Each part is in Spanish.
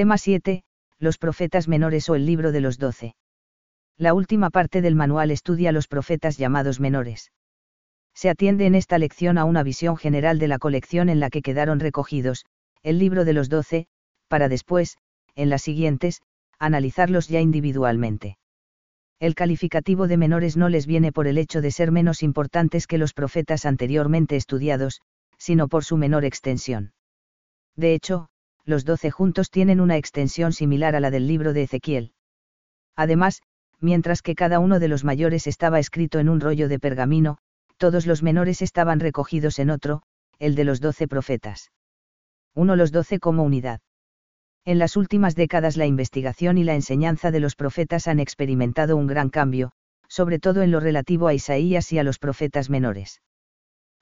Tema 7, los profetas menores o el libro de los doce. La última parte del manual estudia los profetas llamados menores. Se atiende en esta lección a una visión general de la colección en la que quedaron recogidos, el libro de los doce, para después, en las siguientes, analizarlos ya individualmente. El calificativo de menores no les viene por el hecho de ser menos importantes que los profetas anteriormente estudiados, sino por su menor extensión. De hecho, los doce juntos tienen una extensión similar a la del libro de Ezequiel. Además, mientras que cada uno de los mayores estaba escrito en un rollo de pergamino, todos los menores estaban recogidos en otro, el de los doce profetas. Uno los doce como unidad. En las últimas décadas la investigación y la enseñanza de los profetas han experimentado un gran cambio, sobre todo en lo relativo a Isaías y a los profetas menores.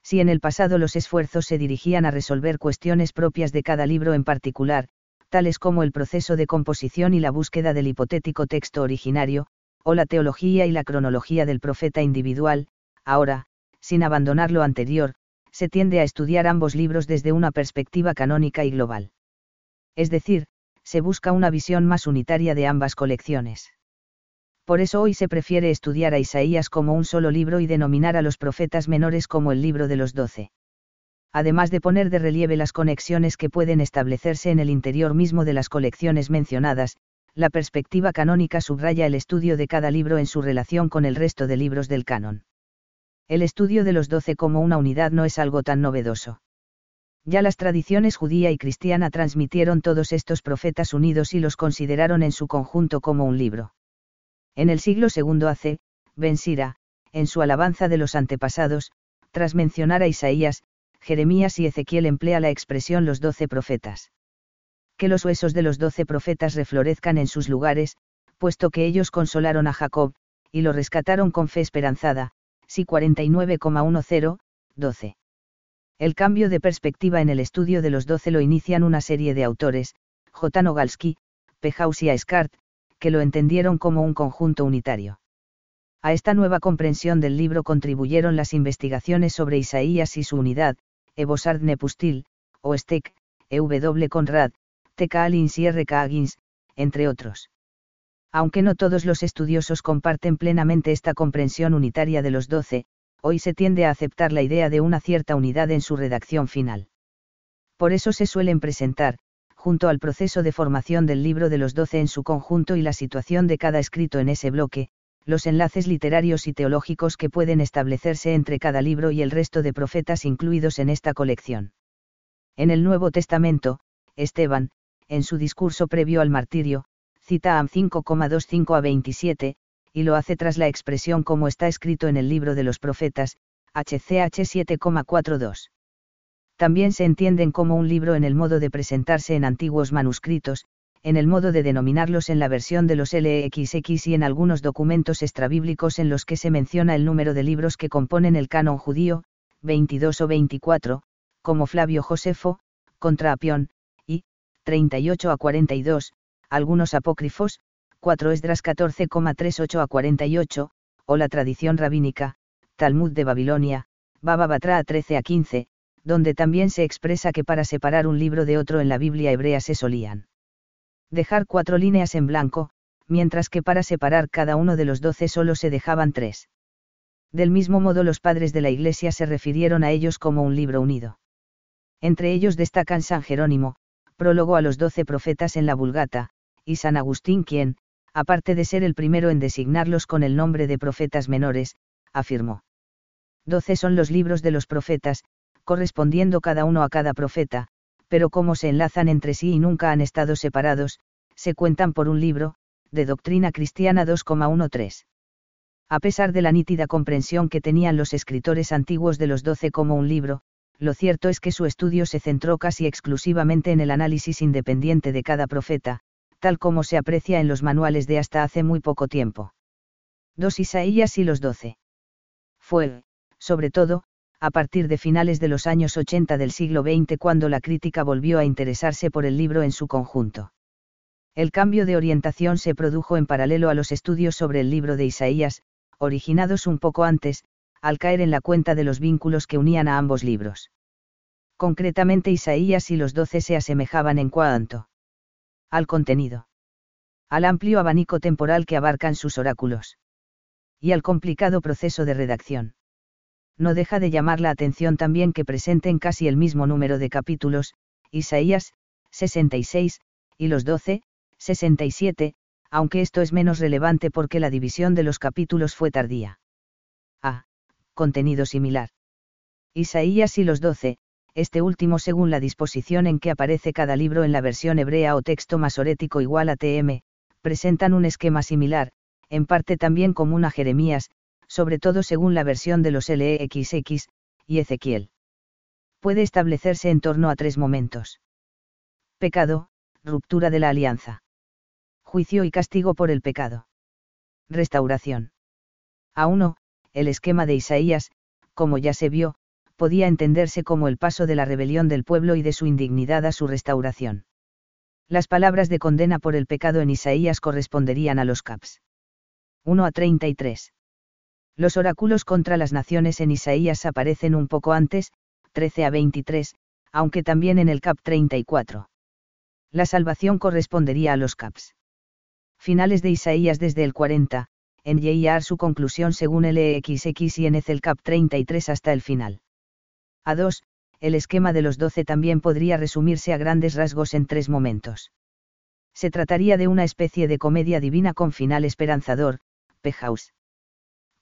Si en el pasado los esfuerzos se dirigían a resolver cuestiones propias de cada libro en particular, tales como el proceso de composición y la búsqueda del hipotético texto originario, o la teología y la cronología del profeta individual, ahora, sin abandonar lo anterior, se tiende a estudiar ambos libros desde una perspectiva canónica y global es decir, se busca una visión más unitaria de ambas colecciones. Por eso hoy se prefiere estudiar a Isaías como un solo libro y denominar a los profetas menores como el libro de los doce. Además de poner de relieve las conexiones que pueden establecerse en el interior mismo de las colecciones mencionadas, la perspectiva canónica subraya el estudio de cada libro en su relación con el resto de libros del canon. El estudio de los doce como una unidad no es algo tan novedoso. Ya las tradiciones judía y cristiana transmitieron todos estos profetas unidos y los consideraron en su conjunto como un libro. En el siglo II AC, Ben Sira, en su alabanza de los antepasados, tras mencionar a Isaías, Jeremías y Ezequiel emplea la expresión los doce profetas. Que los huesos de los doce profetas reflorezcan en sus lugares, puesto que ellos consolaron a Jacob, y lo rescataron con fe esperanzada, si 49,10, 12. El cambio de perspectiva en el estudio de los doce lo inician una serie de autores, J. Nogalski, Pejaus y Aescart, que lo entendieron como un conjunto unitario. A esta nueva comprensión del libro contribuyeron las investigaciones sobre Isaías y su unidad, Evosard Nepustil, Oestek, E.W. Conrad, T.K. Alins y R.K. Agins, entre otros. Aunque no todos los estudiosos comparten plenamente esta comprensión unitaria de los doce, hoy se tiende a aceptar la idea de una cierta unidad en su redacción final. Por eso se suelen presentar, junto al proceso de formación del libro de los doce en su conjunto y la situación de cada escrito en ese bloque, los enlaces literarios y teológicos que pueden establecerse entre cada libro y el resto de profetas incluidos en esta colección. En el Nuevo Testamento, Esteban, en su discurso previo al martirio, cita a 5,25 a 27, y lo hace tras la expresión como está escrito en el libro de los profetas, HCH 7,42. También se entienden como un libro en el modo de presentarse en antiguos manuscritos, en el modo de denominarlos en la versión de los LXX y en algunos documentos extrabíblicos en los que se menciona el número de libros que componen el canon judío, 22 o 24, como Flavio Josefo, contra Apión, y, 38 a 42, algunos apócrifos, 4 Esdras 14,38 a 48, o la tradición rabínica, Talmud de Babilonia, Baba Batra 13 a 15, donde también se expresa que para separar un libro de otro en la Biblia hebrea se solían dejar cuatro líneas en blanco, mientras que para separar cada uno de los doce solo se dejaban tres. Del mismo modo los padres de la Iglesia se refirieron a ellos como un libro unido. Entre ellos destacan San Jerónimo, prólogo a los doce profetas en la Vulgata, y San Agustín quien, aparte de ser el primero en designarlos con el nombre de profetas menores, afirmó. Doce son los libros de los profetas, correspondiendo cada uno a cada profeta, pero como se enlazan entre sí y nunca han estado separados, se cuentan por un libro, de Doctrina Cristiana 2,13. A pesar de la nítida comprensión que tenían los escritores antiguos de los doce como un libro, lo cierto es que su estudio se centró casi exclusivamente en el análisis independiente de cada profeta, tal como se aprecia en los manuales de hasta hace muy poco tiempo. Dos Isaías y los doce. Fue, sobre todo, a partir de finales de los años 80 del siglo XX cuando la crítica volvió a interesarse por el libro en su conjunto. El cambio de orientación se produjo en paralelo a los estudios sobre el libro de Isaías, originados un poco antes, al caer en la cuenta de los vínculos que unían a ambos libros. Concretamente Isaías y los doce se asemejaban en cuanto Al contenido. Al amplio abanico temporal que abarcan sus oráculos. Y al complicado proceso de redacción. No deja de llamar la atención también que presenten casi el mismo número de capítulos, Isaías, 66, y los 12, 67, aunque esto es menos relevante porque la división de los capítulos fue tardía. A. Contenido similar. Isaías y los 12, este último según la disposición en que aparece cada libro en la versión hebrea o texto masorético igual a TM, presentan un esquema similar, en parte también común a Jeremías, sobre todo según la versión de los LEXX, y Ezequiel. Puede establecerse en torno a tres momentos. Pecado, ruptura de la alianza. Juicio y castigo por el pecado. Restauración. A uno, el esquema de Isaías, como ya se vio, podía entenderse como el paso de la rebelión del pueblo y de su indignidad a su restauración. Las palabras de condena por el pecado en Isaías corresponderían a los caps. 1 a 33. Los oráculos contra las naciones en Isaías aparecen un poco antes, 13 a 23, aunque también en el cap 34. La salvación correspondería a los caps. Finales de Isaías desde el 40, en Yeyar su conclusión según el EXX y en el cap 33 hasta el final. A 2, el esquema de los doce también podría resumirse a grandes rasgos en tres momentos. Se trataría de una especie de comedia divina con final esperanzador, Pejaus.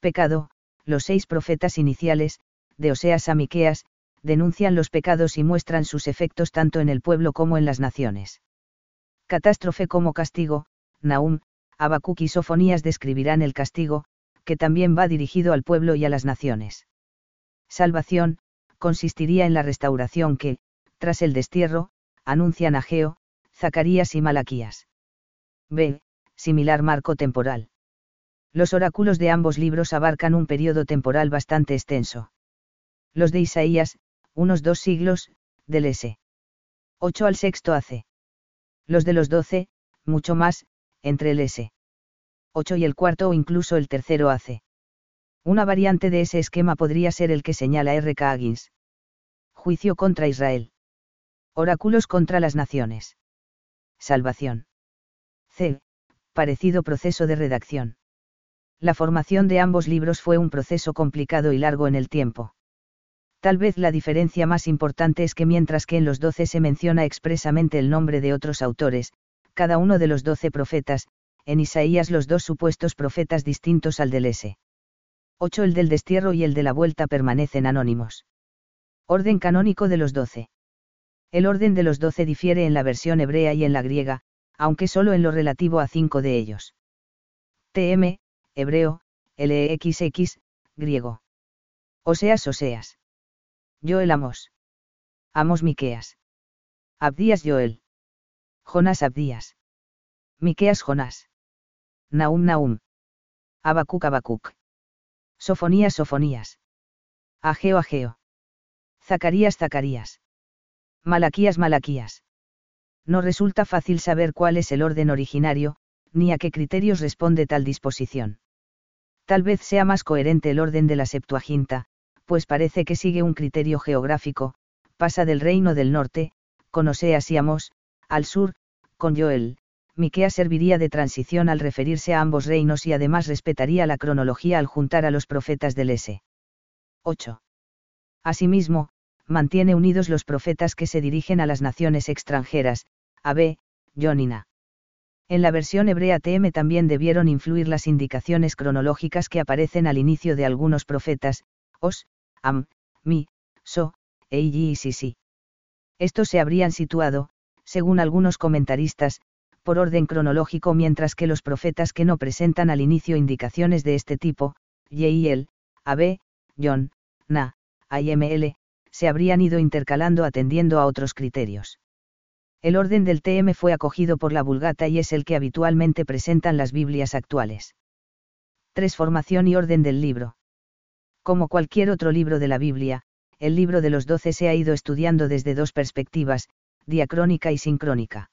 Pecado, los seis profetas iniciales, de Oseas a Miqueas, denuncian los pecados y muestran sus efectos tanto en el pueblo como en las naciones. Catástrofe como castigo, Naum, Habacuc y Sofonías describirán el castigo, que también va dirigido al pueblo y a las naciones. Salvación, consistiría en la restauración que, tras el destierro, anuncian Ageo, Zacarías y Malaquías. B. Similar marco temporal. Los oráculos de ambos libros abarcan un periodo temporal bastante extenso. Los de Isaías, unos dos siglos, del S. 8 al sexto AC. Los de los 12, mucho más, entre el S. 8 y el cuarto o incluso el tercero AC. Una variante de ese esquema podría ser el que señala R. K. Higgins. Juicio contra Israel. Oráculos contra las naciones. Salvación. C. Parecido proceso de redacción. La formación de ambos libros fue un proceso complicado y largo en el tiempo. Tal vez la diferencia más importante es que mientras que en los doce se menciona expresamente el nombre de otros autores, cada uno de los doce profetas, en Isaías los dos supuestos profetas distintos al del S. 8 el del destierro y el de la vuelta permanecen anónimos. Orden canónico de los doce. El orden de los doce difiere en la versión hebrea y en la griega, aunque solo en lo relativo a cinco de ellos. TM, hebreo, LXX, griego. Oseas Oseas. Joel Amos. Amos Miqueas. Abdías Joel. Jonás Abdías. Miqueas Jonás. Naum Naum. Abacuc Abacuc. Sofonías Sofonías. Ageo Ageo. Zacarías Zacarías. Malaquías Malaquías. No resulta fácil saber cuál es el orden originario, ni a qué criterios responde tal disposición. Tal vez sea más coherente el orden de la Septuaginta, pues parece que sigue un criterio geográfico, pasa del reino del norte, con Oseas y Amos, al sur, con Joel, Miquea serviría de transición al referirse a ambos reinos y además respetaría la cronología al juntar a los profetas del S. 8. Asimismo, mantiene unidos los profetas que se dirigen a las naciones extranjeras, A.B., Jonina. En la versión hebrea TM también debieron influir las indicaciones cronológicas que aparecen al inicio de algunos profetas, Os, Am, Mi, So, Eiji y Sisi. Estos se habrían situado, según algunos comentaristas, por orden cronológico mientras que los profetas que no presentan al inicio indicaciones de este tipo, Yeiel, Ab, John, Na, IML, se habrían ido intercalando atendiendo a otros criterios. El orden del TM fue acogido por la Vulgata y es el que habitualmente presentan las Biblias actuales. 3. Formación y orden del libro. Como cualquier otro libro de la Biblia, el libro de los doce se ha ido estudiando desde dos perspectivas, diacrónica y sincrónica.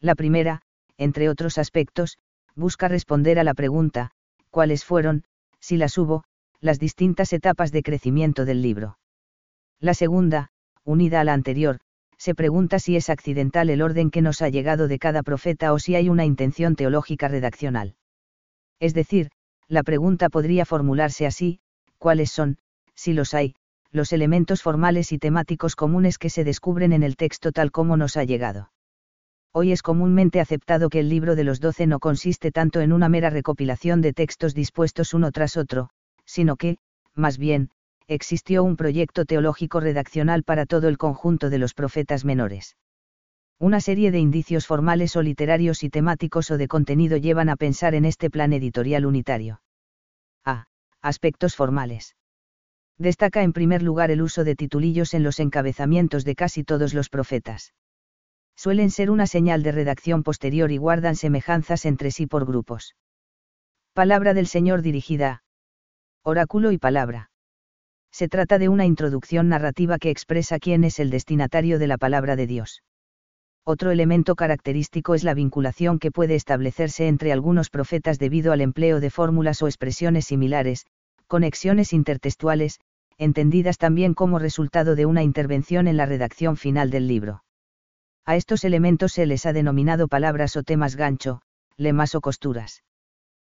La primera, entre otros aspectos, busca responder a la pregunta, ¿cuáles fueron, si las hubo, las distintas etapas de crecimiento del libro? La segunda, unida a la anterior, se pregunta si es accidental el orden que nos ha llegado de cada profeta o si hay una intención teológica redaccional. Es decir, la pregunta podría formularse así, ¿cuáles son, si los hay, los elementos formales y temáticos comunes que se descubren en el texto tal como nos ha llegado? Hoy es comúnmente aceptado que el libro de los doce no consiste tanto en una mera recopilación de textos dispuestos uno tras otro, sino que, más bien, existió un proyecto teológico redaccional para todo el conjunto de los profetas menores. Una serie de indicios formales o literarios y temáticos o de contenido llevan a pensar en este plan editorial unitario. A. Aspectos formales. Destaca en primer lugar el uso de titulillos en los encabezamientos de casi todos los profetas. Suelen ser una señal de redacción posterior y guardan semejanzas entre sí por grupos. Palabra del Señor dirigida oráculo y palabra. Se trata de una introducción narrativa que expresa quién es el destinatario de la palabra de Dios. Otro elemento característico es la vinculación que puede establecerse entre algunos profetas debido al empleo de fórmulas o expresiones similares, conexiones intertextuales, entendidas también como resultado de una intervención en la redacción final del libro. A estos elementos se les ha denominado palabras o temas gancho, lemas o costuras.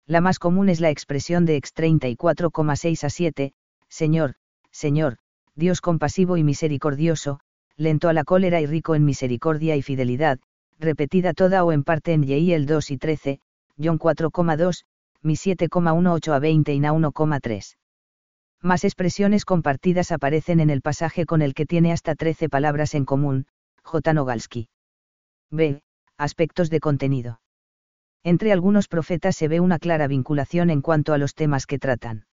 La más común es la expresión de ex 34,6 a 7, Señor, Señor, Dios compasivo y misericordioso, lento a la cólera y rico en misericordia y fidelidad, repetida toda o en parte en el 2 y 13, John 4,2, mi 7,18 a 20 y Na 1,3. Más expresiones compartidas aparecen en el pasaje con el que tiene hasta 13 palabras en común, J. Nogalski. B. Aspectos de contenido. Entre algunos profetas se ve una clara vinculación en cuanto a los temas que tratan.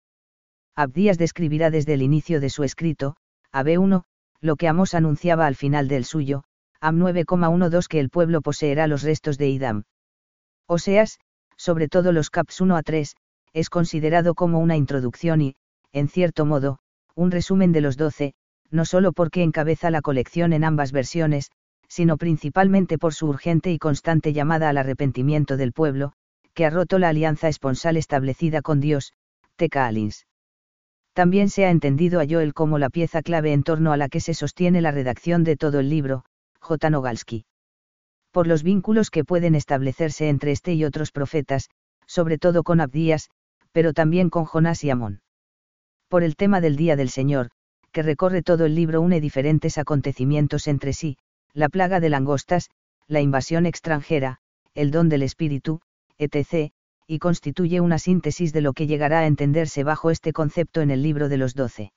Abdías describirá desde el inicio de su escrito, AB1, lo que Amos anunciaba al final del suyo, Am 9,12 que el pueblo poseerá los restos de Idam. Oseas, sobre todo los caps 1 a 3, es considerado como una introducción y, en cierto modo, un resumen de los doce, no solo porque encabeza la colección en ambas versiones, sino principalmente por su urgente y constante llamada al arrepentimiento del pueblo, que ha roto la alianza esponsal establecida con Dios. Alins. También se ha entendido a Joel como la pieza clave en torno a la que se sostiene la redacción de todo el libro, J. Nogalski. Por los vínculos que pueden establecerse entre este y otros profetas, sobre todo con Abdías, pero también con Jonás y Amón. Por el tema del día del Señor, que recorre todo el libro une diferentes acontecimientos entre sí, la plaga de langostas, la invasión extranjera, el don del espíritu, etc., y constituye una síntesis de lo que llegará a entenderse bajo este concepto en el libro de los doce.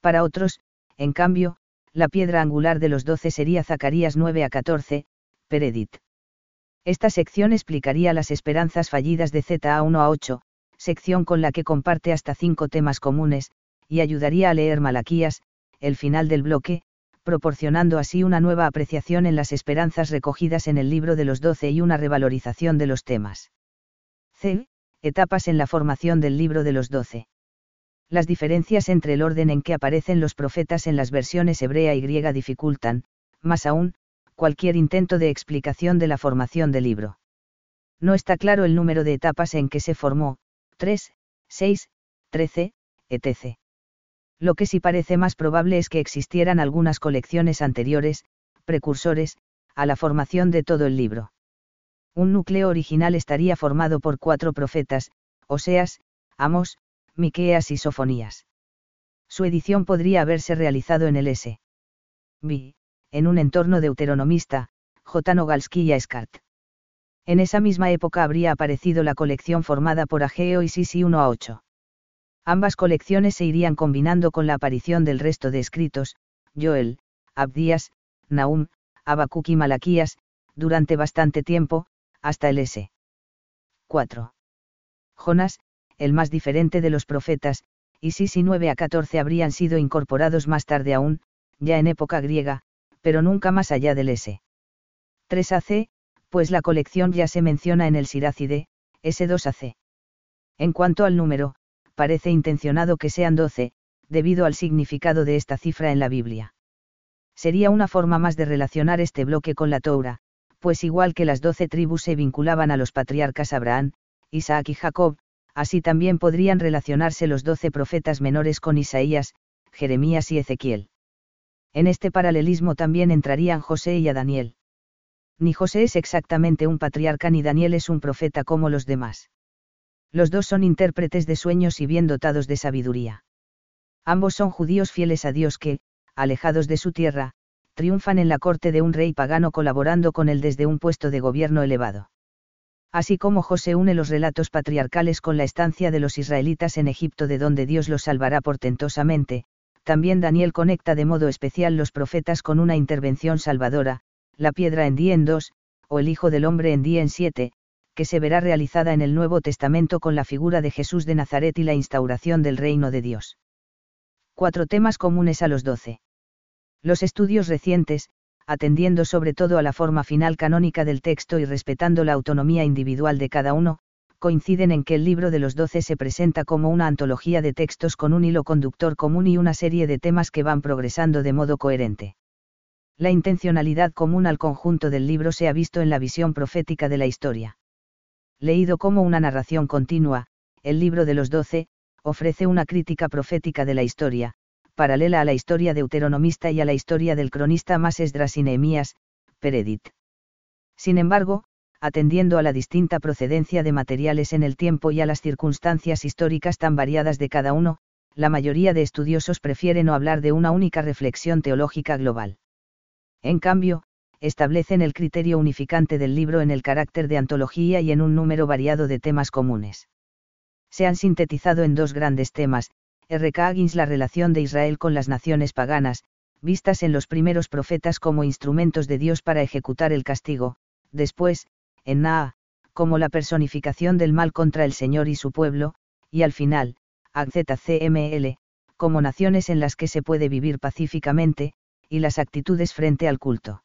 Para otros, en cambio, la piedra angular de los doce sería Zacarías 9 a 14, Peredit. Esta sección explicaría las esperanzas fallidas de Z a 1 a 8, sección con la que comparte hasta cinco temas comunes, y ayudaría a leer Malaquías, el final del bloque, proporcionando así una nueva apreciación en las esperanzas recogidas en el libro de los doce y una revalorización de los temas. C. Etapas en la formación del libro de los doce. Las diferencias entre el orden en que aparecen los profetas en las versiones hebrea y griega dificultan, más aún, cualquier intento de explicación de la formación del libro. No está claro el número de etapas en que se formó, 3, 6, 13, etc. Lo que sí parece más probable es que existieran algunas colecciones anteriores, precursores, a la formación de todo el libro. Un núcleo original estaría formado por cuatro profetas, Oseas, Amos, Miqueas y Sofonías. Su edición podría haberse realizado en el S. B. En un entorno deuteronomista, J. Nogalski y Escart. En esa misma época habría aparecido la colección formada por Ageo y Sisi 1 a 8. Ambas colecciones se irían combinando con la aparición del resto de escritos, Joel, Abdías, Nahum, Habacuc y Malaquías, durante bastante tiempo, hasta el S. 4. Jonás, el más diferente de los profetas, y Sisi 9 a 14 habrían sido incorporados más tarde aún, ya en época griega, pero nunca más allá del S. 3 AC, pues la colección ya se menciona en el Sirácide, S2 AC. En cuanto al número, parece intencionado que sean doce, debido al significado de esta cifra en la Biblia. Sería una forma más de relacionar este bloque con la Torah, pues igual que las doce tribus se vinculaban a los patriarcas Abraham, Isaac y Jacob, así también podrían relacionarse los doce profetas menores con Isaías, Jeremías y Ezequiel. En este paralelismo también entrarían José y a Daniel. Ni José es exactamente un patriarca ni Daniel es un profeta como los demás. Los dos son intérpretes de sueños y bien dotados de sabiduría. Ambos son judíos fieles a Dios que, alejados de su tierra, triunfan en la corte de un rey pagano colaborando con él desde un puesto de gobierno elevado. Así como José une los relatos patriarcales con la estancia de los israelitas en Egipto de donde Dios los salvará portentosamente, también Daniel conecta de modo especial los profetas con una intervención salvadora, la piedra en Dien 2, o el Hijo del Hombre en Dien 7, que se verá realizada en el Nuevo Testamento con la figura de Jesús de Nazaret y la instauración del reino de Dios. Cuatro temas comunes a los doce. Los estudios recientes, atendiendo sobre todo a la forma final canónica del texto y respetando la autonomía individual de cada uno, coinciden en que el libro de los doce se presenta como una antología de textos con un hilo conductor común y una serie de temas que van progresando de modo coherente. La intencionalidad común al conjunto del libro se ha visto en la visión profética de la historia. Leído como una narración continua, el libro de los doce, ofrece una crítica profética de la historia, paralela a la historia deuteronomista y a la historia del cronista más Esdras y Nehemías, Peredit. Sin embargo, atendiendo a la distinta procedencia de materiales en el tiempo y a las circunstancias históricas tan variadas de cada uno, la mayoría de estudiosos prefieren no hablar de una única reflexión teológica global. En cambio, establecen el criterio unificante del libro en el carácter de antología y en un número variado de temas comunes. Se han sintetizado en dos grandes temas, R.K. Higgins la relación de Israel con las naciones paganas, vistas en los primeros profetas como instrumentos de Dios para ejecutar el castigo, después, en Naa, como la personificación del mal contra el Señor y su pueblo, y al final, AZCML, como naciones en las que se puede vivir pacíficamente, y las actitudes frente al culto.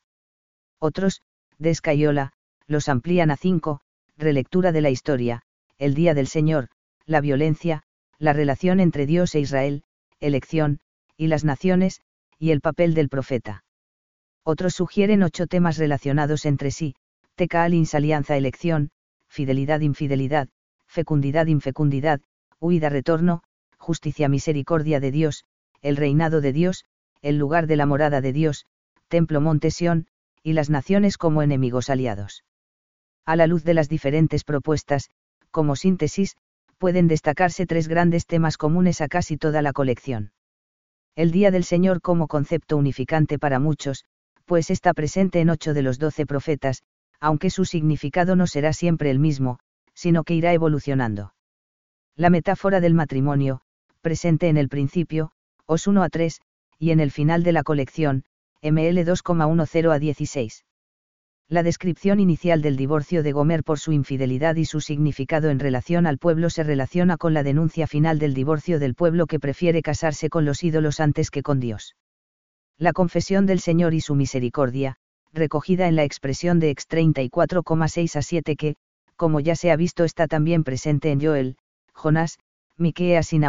Otros, de Escayola, los amplían a cinco, relectura de la historia, el día del Señor, la violencia, la relación entre Dios e Israel, elección, y las naciones, y el papel del profeta. Otros sugieren ocho temas relacionados entre sí, Tecaalins alianza elección, fidelidad infidelidad, fecundidad infecundidad, huida retorno, justicia misericordia de Dios, el reinado de Dios, el lugar de la morada de Dios, templo Montesión, y las naciones como enemigos aliados. A la luz de las diferentes propuestas, como síntesis, pueden destacarse tres grandes temas comunes a casi toda la colección. El Día del Señor como concepto unificante para muchos, pues está presente en ocho de los doce profetas, aunque su significado no será siempre el mismo, sino que irá evolucionando. La metáfora del matrimonio, presente en el principio, os 1 a 3, y en el final de la colección, ML 2,10 a 16. La descripción inicial del divorcio de Gomer por su infidelidad y su significado en relación al pueblo se relaciona con la denuncia final del divorcio del pueblo que prefiere casarse con los ídolos antes que con Dios. La confesión del Señor y su misericordia, recogida en la expresión de Ex 34,6 a 7 que, como ya se ha visto está también presente en Joel, Jonás, Miqueas y.